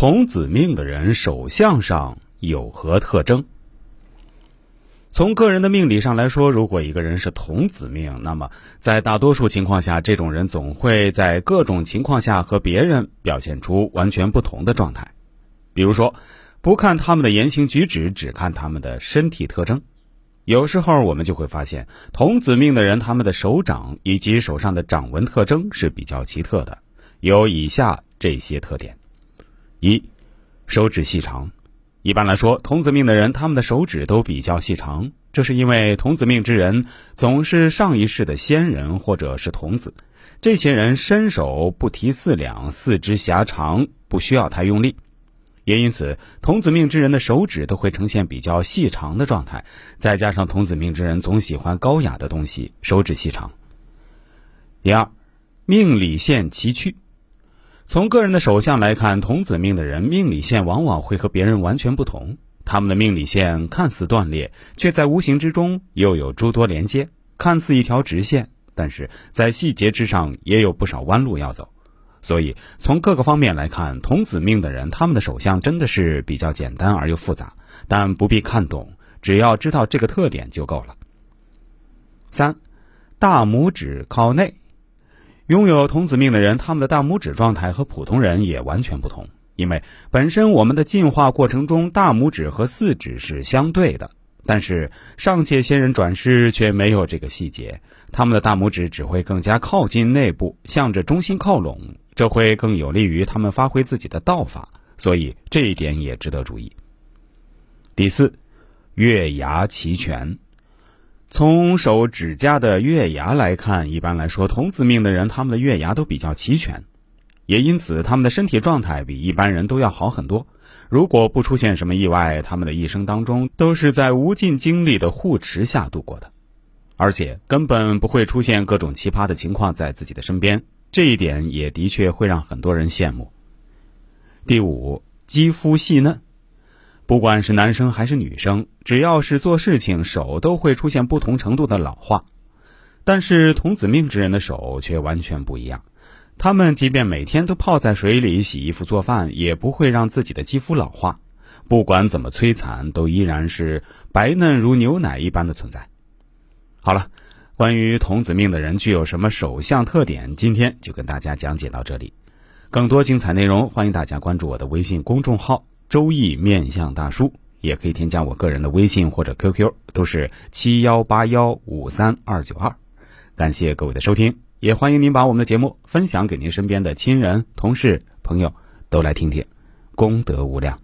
童子命的人手相上有何特征？从个人的命理上来说，如果一个人是童子命，那么在大多数情况下，这种人总会在各种情况下和别人表现出完全不同的状态。比如说，不看他们的言行举止，只看他们的身体特征。有时候我们就会发现，童子命的人他们的手掌以及手上的掌纹特征是比较奇特的，有以下这些特点：一、手指细长。一般来说，童子命的人他们的手指都比较细长，这是因为童子命之人总是上一世的仙人或者是童子，这些人伸手不提四两，四肢狭长，不需要太用力。也因此，童子命之人的手指都会呈现比较细长的状态，再加上童子命之人总喜欢高雅的东西，手指细长。第二，命理线崎岖。从个人的手相来看，童子命的人命理线往往会和别人完全不同。他们的命理线看似断裂，却在无形之中又有诸多连接，看似一条直线，但是在细节之上也有不少弯路要走。所以，从各个方面来看，童子命的人他们的手相真的是比较简单而又复杂，但不必看懂，只要知道这个特点就够了。三，大拇指靠内。拥有童子命的人，他们的大拇指状态和普通人也完全不同。因为本身我们的进化过程中，大拇指和四指是相对的，但是上界仙人转世却没有这个细节，他们的大拇指只会更加靠近内部，向着中心靠拢，这会更有利于他们发挥自己的道法，所以这一点也值得注意。第四，月牙齐全。从手指甲的月牙来看，一般来说，童子命的人他们的月牙都比较齐全，也因此他们的身体状态比一般人都要好很多。如果不出现什么意外，他们的一生当中都是在无尽精力的护持下度过的，而且根本不会出现各种奇葩的情况在自己的身边。这一点也的确会让很多人羡慕。第五，肌肤细嫩。不管是男生还是女生，只要是做事情，手都会出现不同程度的老化。但是童子命之人的手却完全不一样，他们即便每天都泡在水里洗衣服做饭，也不会让自己的肌肤老化。不管怎么摧残，都依然是白嫩如牛奶一般的存在。好了，关于童子命的人具有什么手相特点，今天就跟大家讲解到这里。更多精彩内容，欢迎大家关注我的微信公众号。周易面相大叔也可以添加我个人的微信或者 QQ，都是七幺八幺五三二九二。感谢各位的收听，也欢迎您把我们的节目分享给您身边的亲人、同事、朋友，都来听听，功德无量。